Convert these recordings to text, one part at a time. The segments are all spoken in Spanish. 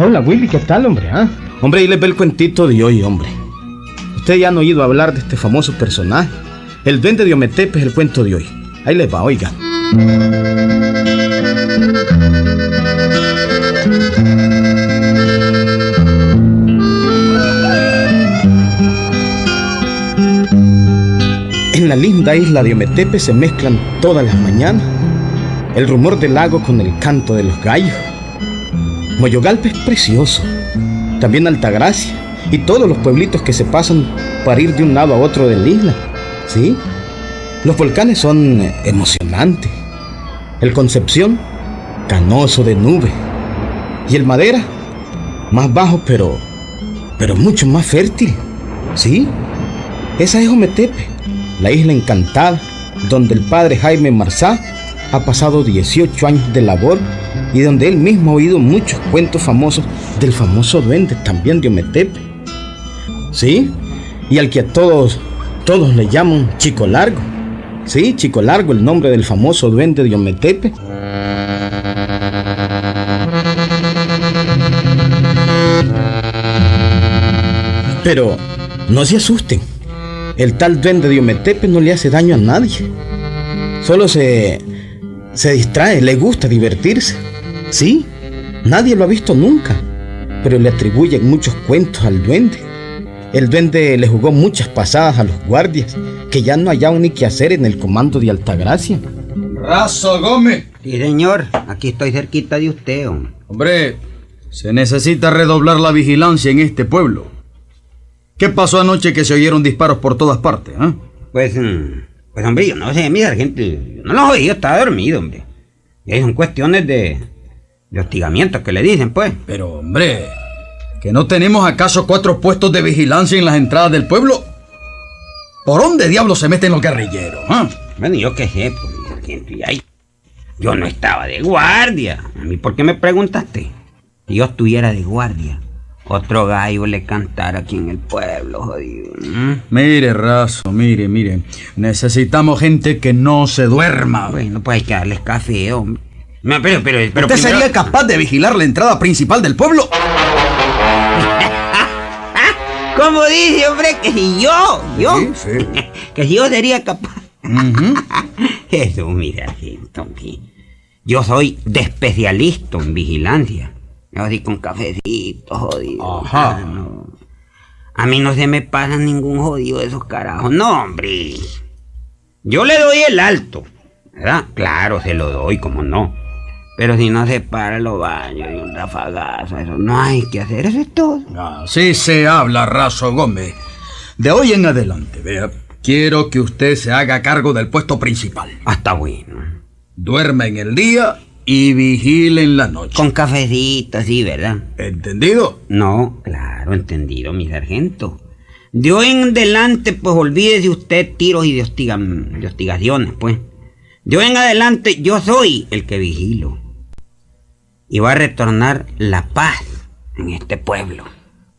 Hola, Willy, ¿qué tal, hombre? ah? Hombre, y les ve el cuentito de hoy, hombre. Ustedes ya han oído hablar de este famoso personaje. El duende de Ometepe es el cuento de hoy. Ahí les va, oiga. En la linda isla de Ometepe se mezclan todas las mañanas el rumor del lago con el canto de los gallos. Moyogalpa es precioso, también Altagracia y todos los pueblitos que se pasan para ir de un lado a otro de la isla. ¿Sí? Los volcanes son emocionantes. El Concepción, canoso de nube. Y el Madera, más bajo pero, pero mucho más fértil. ¿Sí? Esa es Ometepe, la isla encantada, donde el padre Jaime Marzá ha pasado 18 años de labor y donde él mismo ha oído muchos cuentos famosos del famoso duende también de Ometepe. ¿Sí? Y al que a todos, todos le llaman Chico Largo. Sí, Chico Largo, el nombre del famoso duende de Ometepe. Pero no se asusten. El tal duende de Ometepe no le hace daño a nadie. Solo se, se distrae, le gusta divertirse. Sí, nadie lo ha visto nunca, pero le atribuyen muchos cuentos al duende. El duende le jugó muchas pasadas a los guardias, que ya no hallaban ni qué hacer en el comando de Altagracia. Razo Gómez. Sí, señor, aquí estoy cerquita de usted, hombre. Hombre, se necesita redoblar la vigilancia en este pueblo. ¿Qué pasó anoche que se oyeron disparos por todas partes? eh? Pues, mm, pues hombre, yo no sé, mi sargento, yo no los oí, yo estaba dormido, hombre. Y ahí son cuestiones de, de hostigamiento que le dicen, pues. Pero, hombre, ¿que no tenemos acaso cuatro puestos de vigilancia en las entradas del pueblo? ¿Por dónde diablos se meten los guerrilleros? eh? Bueno, yo qué sé, pues, mi sargento, y ahí. Yo no estaba de guardia. ¿A mí por qué me preguntaste? Si yo estuviera de guardia, otro gallo le cantara aquí en el pueblo, jodido. ¿Mm? Mire, Razo, mire, mire. Necesitamos gente que no se duerma. Bueno, pues hay que darles café, hombre. No, pero, pero, pero ¿Usted primero- sería capaz de vigilar la entrada principal del pueblo? ¿Cómo dice, hombre? Que si yo, yo, Sí, sí. que si yo sería capaz. Eso, mira. Yo soy de especialista en vigilancia. Yo así con cafecito, jodido. Ajá. Ah, no. A mí no se me pasa ningún jodido de esos carajos. No, hombre. Yo le doy el alto. ¿Verdad? Claro, se lo doy, como no. Pero si no se para los baños y un rafagazo, eso no hay que hacer, eso es todo. Así se habla, Razo Gómez. De hoy en adelante, vea, quiero que usted se haga cargo del puesto principal. Hasta bueno. Duerma en el día y vigile en la noche. Con cafecito, sí, ¿verdad? ¿Entendido? No, claro, entendido, mi sargento. De hoy en adelante, pues olvídese usted tiros y de, hostiga- de hostigaciones, pues. De hoy en adelante yo soy el que vigilo. Y va a retornar la paz en este pueblo.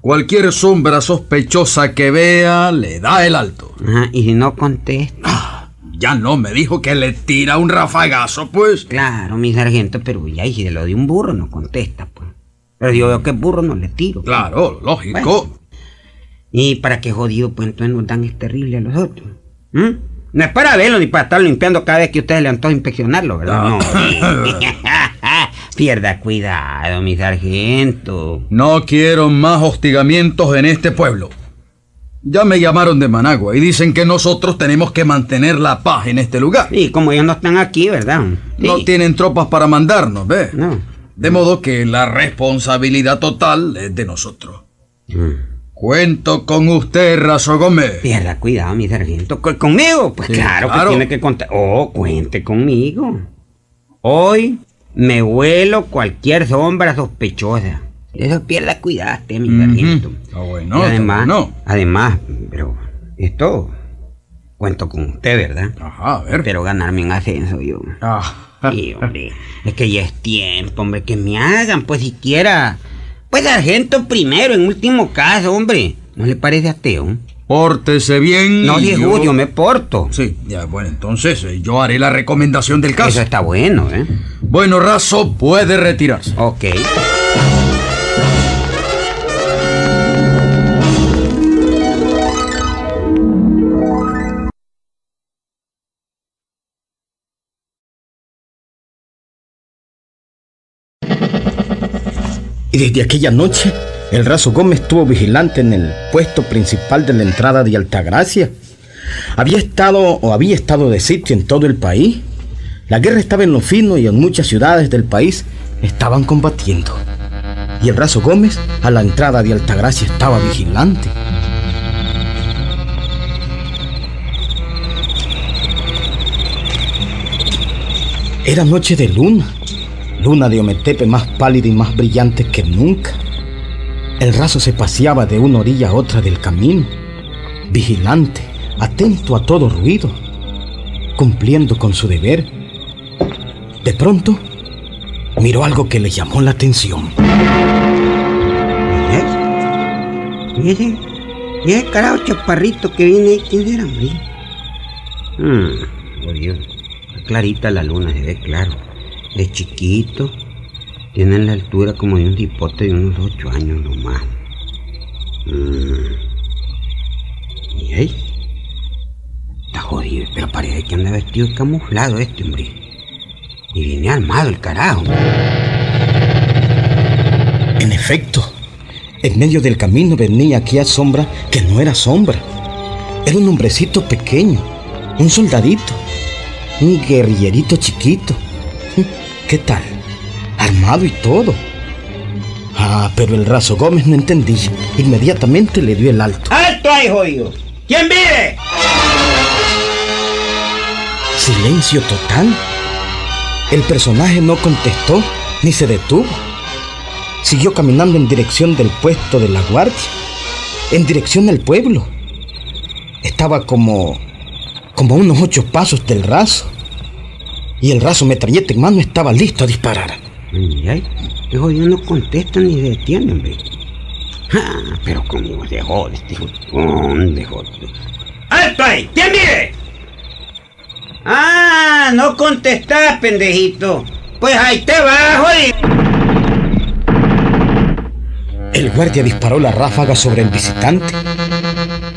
Cualquier sombra sospechosa que vea le da el alto. Ajá, y si no contesta. Ya no, me dijo que le tira un rafagazo, pues. Claro, mi sargento, pero ya, y si se lo de un burro, no contesta, pues. Pero yo veo que burro no le tiro. pues. Claro, lógico. Y para qué jodido, pues entonces nos dan es terrible a los otros. ¿Mm? No es para verlo ni para estar limpiando cada vez que ustedes le antoja inspeccionarlo, ¿verdad? No. Pierda cuidado, mi sargento. No quiero más hostigamientos en este pueblo. Ya me llamaron de Managua y dicen que nosotros tenemos que mantener la paz en este lugar. Sí, como ellos no están aquí, ¿verdad? Sí. No tienen tropas para mandarnos, ¿ves? No. De modo que la responsabilidad total es de nosotros. Mm. Cuento con usted, Razo Gómez. Pierda cuidado, mi sargento. ¿Co- ¿Conmigo? Pues Sí, claro, claro. que tiene que contar. Oh, cuente conmigo. Hoy me vuelo cualquier sombra sospechosa. Eso pierda cuidado, usted, mi Ujú. sargento. Está bueno, Y además, bueno. además, pero esto cuento con usted, ¿verdad? Ajá, a ver. Pero ganarme un ascenso yo. Ah. Sí, hombre. Es que ya es tiempo, hombre, que me hagan, pues siquiera. Pues sargento primero, en último caso, hombre. ¿No le parece ateo? Pórtese bien. No, Diego, yo me porto. Sí, ya, bueno, entonces eh, yo haré la recomendación del caso. Eso está bueno, ¿eh? Bueno, Razo puede retirarse. Ok. Y desde aquella noche, el Razo Gómez estuvo vigilante en el puesto principal de la entrada de Altagracia. Había estado o había estado de sitio en todo el país. La guerra estaba en lo fino y en muchas ciudades del país estaban combatiendo. Y el Razo Gómez a la entrada de Altagracia estaba vigilante. Era noche de luna, luna de Ometepe más pálida y más brillante que nunca. El raso se paseaba de una orilla a otra del camino, vigilante, atento a todo ruido, cumpliendo con su deber. De pronto, miró algo que le llamó la atención. ¿Y ese? ¿Y ese carajo chaparrito que viene ahí? ¿Quién era, hombre? Hmm, por Dios. Está clarita la luna, se ve claro. Es chiquito. Tiene la altura como de un tipote de unos ocho años nomás. Hmm. ¿Y ahí? Está jodido, pero parece que anda vestido de camuflado este, hombre. Y viene armado el carajo. En efecto, en medio del camino venía aquella sombra que no era sombra. Era un hombrecito pequeño, un soldadito, un guerrillerito chiquito. ¿Qué tal? Armado y todo. Ah, pero el raso Gómez no entendía. Inmediatamente le dio el alto. ¡Alto ahí, jodido! ¿Quién vive? Silencio total. El personaje no contestó ni se detuvo. Siguió caminando en dirección del puesto de la guardia, en dirección al pueblo. Estaba como como a unos ocho pasos del raso. Y el raso metralleta en mano estaba listo a disparar. Ay, ay, este jodido no contesta ni se detiene, hombre. Ah, pero como se jode este ¿Dónde jode? ¡Alto ahí! ¿Quién vive? Ah, no contestás, pendejito. Pues ahí te va, jodido. El guardia disparó la ráfaga sobre el visitante,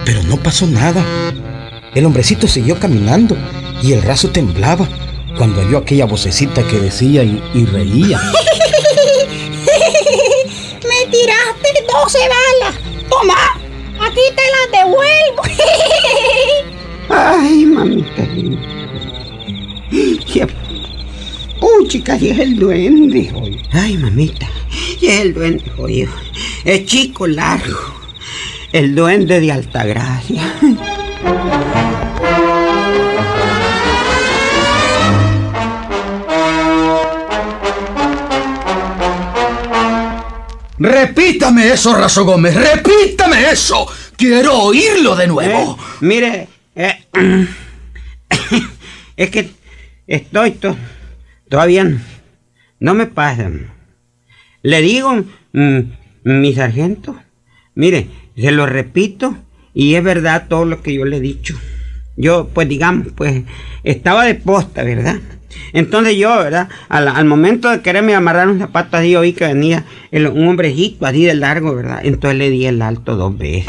pero no pasó nada. El hombrecito siguió caminando y el raso temblaba cuando oyó aquella vocecita que decía y, y reía. Me tiraste 12 balas. Toma, aquí te las devuelvo. Ay, mamita linda. Ya, Puchica, y es el duende. Ay, mamita, y es el duende, jodido. Es chico largo. El duende de Altagracia. Repítame eso, Raso Gómez, repítame eso. Quiero oírlo de nuevo. Eh, mire, eh, es que estoy to- todavía no, me pasan. Le digo, mm, mi sargento, mire, se lo repito y es verdad todo lo que yo le he dicho. Yo, pues digamos, pues estaba de posta, ¿verdad? Entonces yo, ¿verdad? Al, al momento de quererme amarrar un zapato así, oí que venía el- un hombrecito así de largo, ¿verdad? Entonces le di el alto dos veces.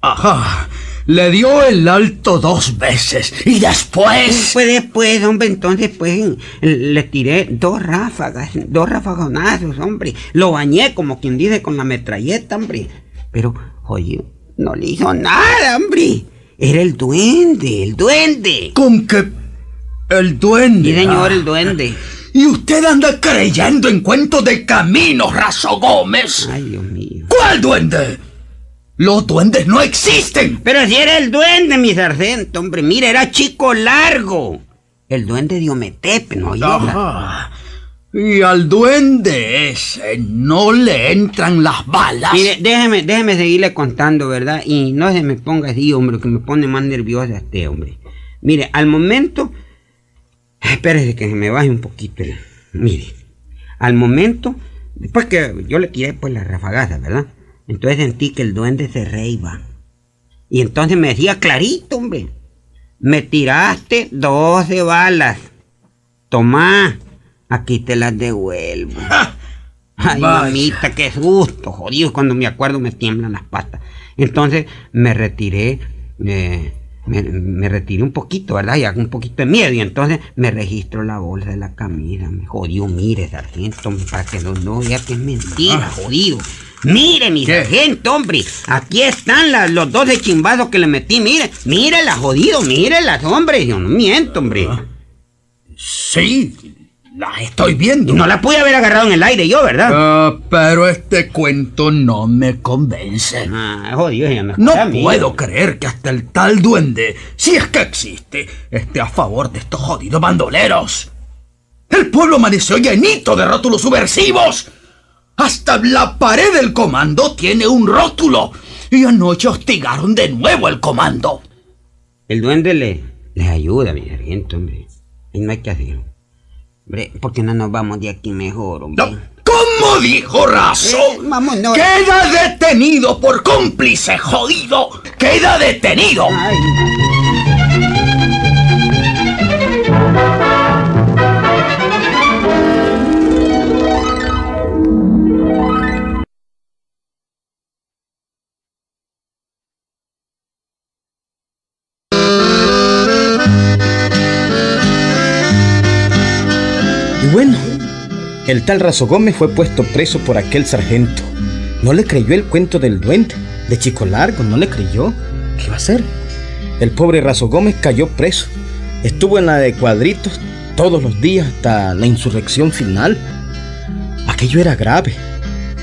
Ajá. Le dio el alto dos veces y después... Pues después, hombre, entonces pues le tiré dos ráfagas, dos rafagonazos, hombre. Lo bañé como quien dice con la metralleta, hombre. Pero, oye, no le hizo nada, hombre. Era el duende, el duende. Con que el duende... Sí, señor, ah. el duende. Y usted anda creyendo en cuentos de camino, Raso Gómez. Ay, Dios mío. ¿Cuál duende? Los duendes no existen. Pero si era el duende, mi sargento, hombre. Mira, era chico largo. El duende de Ometepe, ¿no? Ajá. Y al duende ese no le entran las balas. Mire, déjeme, déjeme seguirle contando, ¿verdad? Y no se me ponga así, hombre, que me pone más nerviosa este hombre. Mire, al momento. Espérese que me baje un poquito. el- Mire, al momento. Después que yo le tiré pues la rafagaza, ¿verdad? Entonces sentí que el duende se reiba. Y entonces me decía clarito, hombre. Me tiraste 12 balas. Tomá, aquí te las devuelvo. Ay, Vaya. mamita, qué susto, jodido. Cuando me acuerdo me tiemblan las patas. Entonces me retiré, eh, me, me retiré un poquito, ¿verdad? Y hago un poquito de miedo. Y entonces me registro la bolsa de la camisa. Me jodió, mire, sargento, para que no, no vea que es mentira, jodido. Mire, mi ¿Qué? sargento, hombre. Aquí están las- los dos de chimbazo que le metí. Mire, mírelas, jodido, mírelas, hombre. Yo no miento, hombre. Sí, la estoy viendo. no la pude haber agarrado en el aire yo, ¿verdad? Ah, pero este cuento no me convence. Ah, jodido, ya es No puedo creer que hasta el tal duende, si es que existe, esté a favor de estos jodidos bandoleros. El pueblo amaneció llenito de rótulos subversivos. Hasta la pared del comando tiene un rótulo. Y anoche hostigaron de nuevo el comando. El duende le, les ayuda, mi sargento, hombre. Y no hay que hacerlo. Hombre, ¿por qué no nos vamos de aquí mejor, hombre? No, ¿Cómo dijo Razo? Eh, vámonos. Queda detenido por cómplice jodido. Queda detenido. Ay. Tal Razo Gómez fue puesto preso por aquel sargento. No le creyó el cuento del duende, de Chico Largo, no le creyó. ¿Qué iba a hacer? El pobre Razo Gómez cayó preso. Estuvo en la de cuadritos todos los días hasta la insurrección final. Aquello era grave.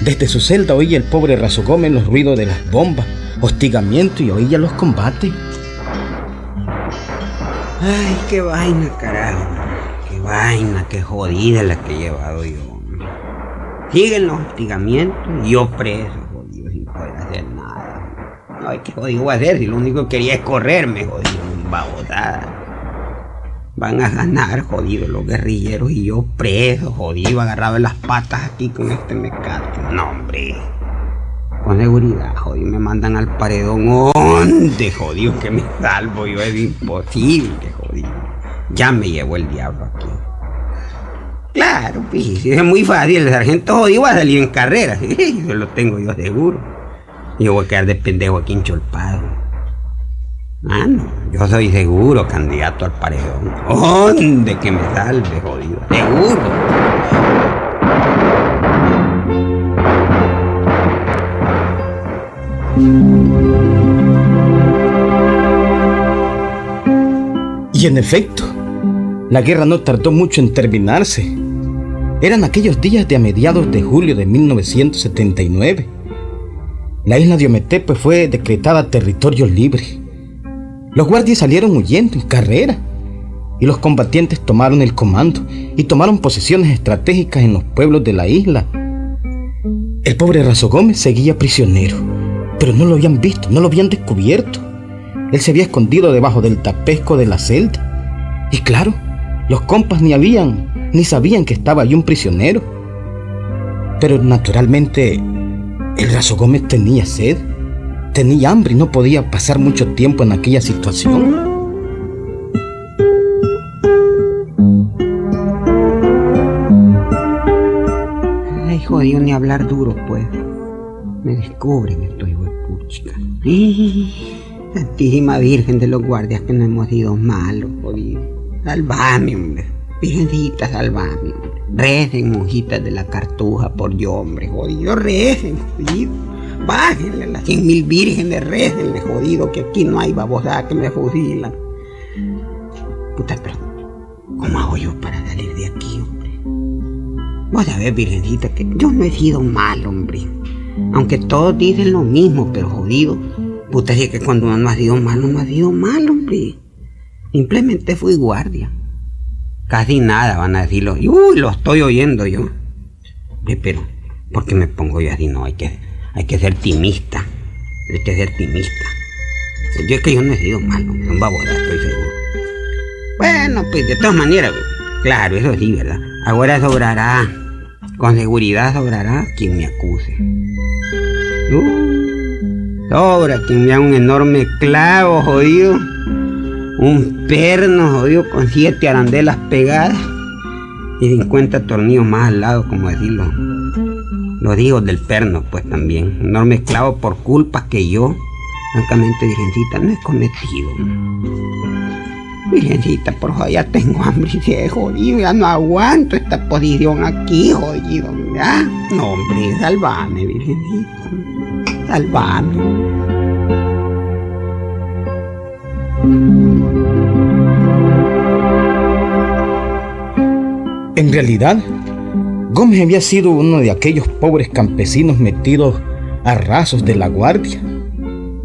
Desde su celda oía el pobre Razo Gómez los ruidos de las bombas, hostigamiento y oía los combates. Ay, qué vaina, carajo. Qué vaina, qué jodida la que he llevado yo. Siguen los hostigamientos y yo preso, jodido, sin poder hacer nada. Ay, qué jodido voy a hacer si lo único que quería es correrme, jodido, babosada. Van a ganar, jodido, los guerrilleros y yo preso, jodido, agarrado en las patas aquí con este mecate. No, hombre. Con seguridad, jodido, me mandan al paredón. ¿Dónde, jodido, que me salvo? Yo es imposible, jodido. Ya me llevó el diablo aquí. Claro, pues, es muy fácil. El sargento jodido va a salir en carrera. Eso lo tengo yo seguro. Yo voy a quedar de pendejo aquí encholpado. Ah, no. Yo soy seguro candidato al paredón. ¿Dónde que me salve, jodido? Seguro. Y en efecto, la guerra no tardó mucho en terminarse. Eran aquellos días de a mediados de julio de 1979. La isla de Ometepe fue decretada territorio libre. Los guardias salieron huyendo en carrera y los combatientes tomaron el comando y tomaron posiciones estratégicas en los pueblos de la isla. El pobre Razo Gómez seguía prisionero, pero no lo habían visto, no lo habían descubierto. Él se había escondido debajo del tapesco de la celda. Y claro, los compas ni habían, ni sabían que estaba ahí un prisionero. Pero naturalmente, el Razo Gómez tenía sed, tenía hambre y no podía pasar mucho tiempo en aquella situación. Ay, jodido, ni hablar duro, pues. Me descubren estos huepuchicas. Santísima Virgen de los guardias que no hemos sido malos, jodido. Salvame, hombre. Virgencita, salvame, hombre. Recen, monjitas de la cartuja, por yo, hombre, jodido. Recen, jodido. Bájenle las cien mil vírgenes, recenle, jodido, que aquí no hay babosada que me fusilan. Puta, pero ¿cómo hago yo para salir de aquí, hombre? Vos sabés, virgencita, que yo no he sido mal, hombre. Aunque todos dicen lo mismo, pero jodido. Puta, si es que cuando uno no ha sido malo, no ha sido mal, hombre. Simplemente fui guardia. Casi nada van a decirlo. Uy, lo estoy oyendo yo. Pero, ¿por qué me pongo yo así? No, hay que, hay que ser timista. Hay que ser timista. Yo es que yo no he sido malo, hombre. Un babosa, estoy seguro. Bueno, pues de todas maneras, claro, eso sí, ¿verdad? Ahora sobrará, con seguridad sobrará quien me acuse. Uh, sobra quien me haga un enorme clavo, jodido. Un perno, jodido, con siete arandelas pegadas y 50 tornillos más al lado, como decirlo. Los hijos del perno, pues también. Enorme clavo por culpa que yo Francamente, Virgencita, no he cometido. Virgencita, por favor, ya tengo hambre y he jodido, ya no aguanto esta posición aquí, jodido, ¿ya? No, hombre, salvame, Virgencita, salvame. En realidad, Gómez había sido uno de aquellos pobres campesinos metidos a rasos de la guardia,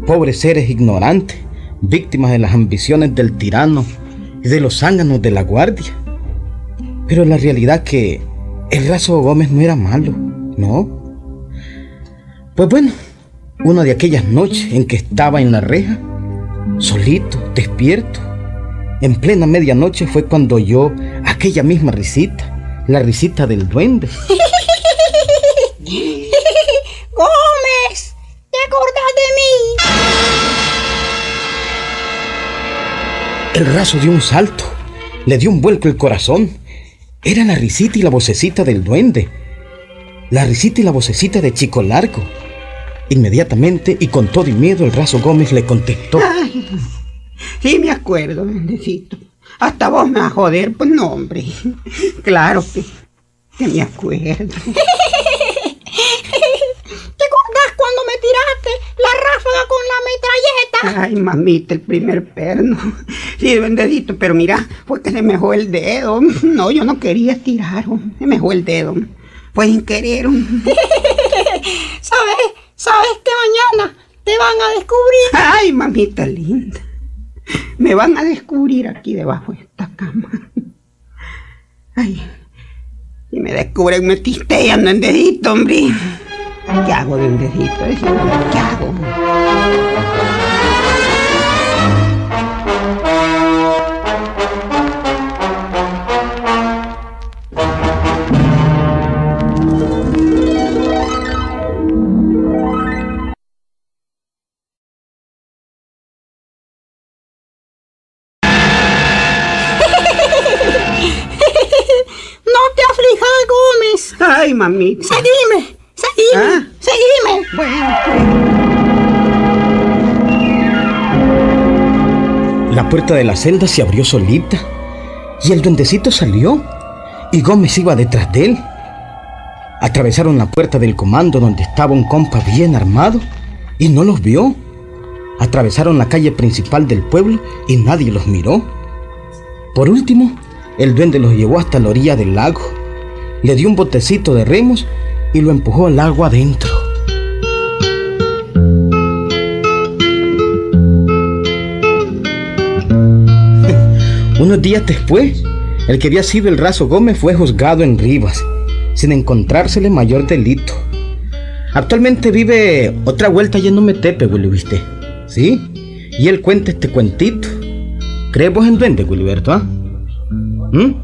pobres seres ignorantes, víctimas de las ambiciones del tirano y de los zánganos de la guardia. Pero la realidad que el raso Gómez no era malo, ¿no? Pues bueno, una de aquellas noches en que estaba en la reja, solito, despierto, en plena medianoche fue cuando oyó aquella misma risita, la risita del duende. Gómez, ¿te acordás de mí? El raso dio un salto, le dio un vuelco el corazón. Era la risita y la vocecita del duende. La risita y la vocecita de Chico Largo. Inmediatamente y con todo y miedo el raso Gómez le contestó. Ay, sí me acuerdo, bendecito. Hasta vos me vas a joder, pues no, hombre. Claro que, que me acuerdo. ¿Te acordás cuando me tiraste la ráfaga con la metralleta? Ay, mamita, el primer perno. Sí, bendecito, pero mira, fue que se me fue el dedo. No, yo no quería tirar, se me fue el dedo. Fue sin querer. ¿Sabes? ¿Sabes que mañana te van a descubrir? Ay, mamita linda. Me van a descubrir aquí debajo de esta cama. Ay, si me descubren me tistean, duendecito, hombre. ¿Qué hago, duendecito? Decime, ¿qué hago? Mamita. Seguime, seguime, ¿Ah? seguime. Bueno, La puerta de la celda se abrió solita y el duendecito salió y Gómez iba detrás de él. Atravesaron la puerta del comando donde estaba un compa bien armado y no los vio. Atravesaron la calle principal del pueblo y nadie los miró. Por último, el duende los llevó hasta la orilla del lago, le dio un botecito de remos y lo empujó al agua adentro. Unos días después, el que había sido el raso Gómez fue juzgado en Rivas, sin encontrársele mayor delito. Actualmente vive otra vuelta allá en Ometepe, Willy, ¿viste? ¿Sí? Y él cuenta este cuentito. ¿Crees vos en duende, Wilberto, ah? ¿Mm?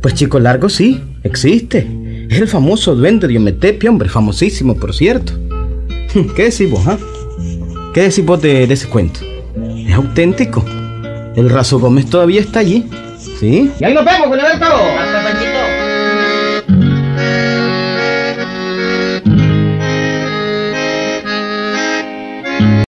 Pues Chico Largo sí, existe. Es el famoso duende de Ometepe, hombre, famosísimo, por cierto. ¿Qué decís vos, ah? ¿Qué decís vos de, ese cuento? Es auténtico. El raso Gómez todavía está allí. ¿Sí? Y ahí nos vemos, Panchito.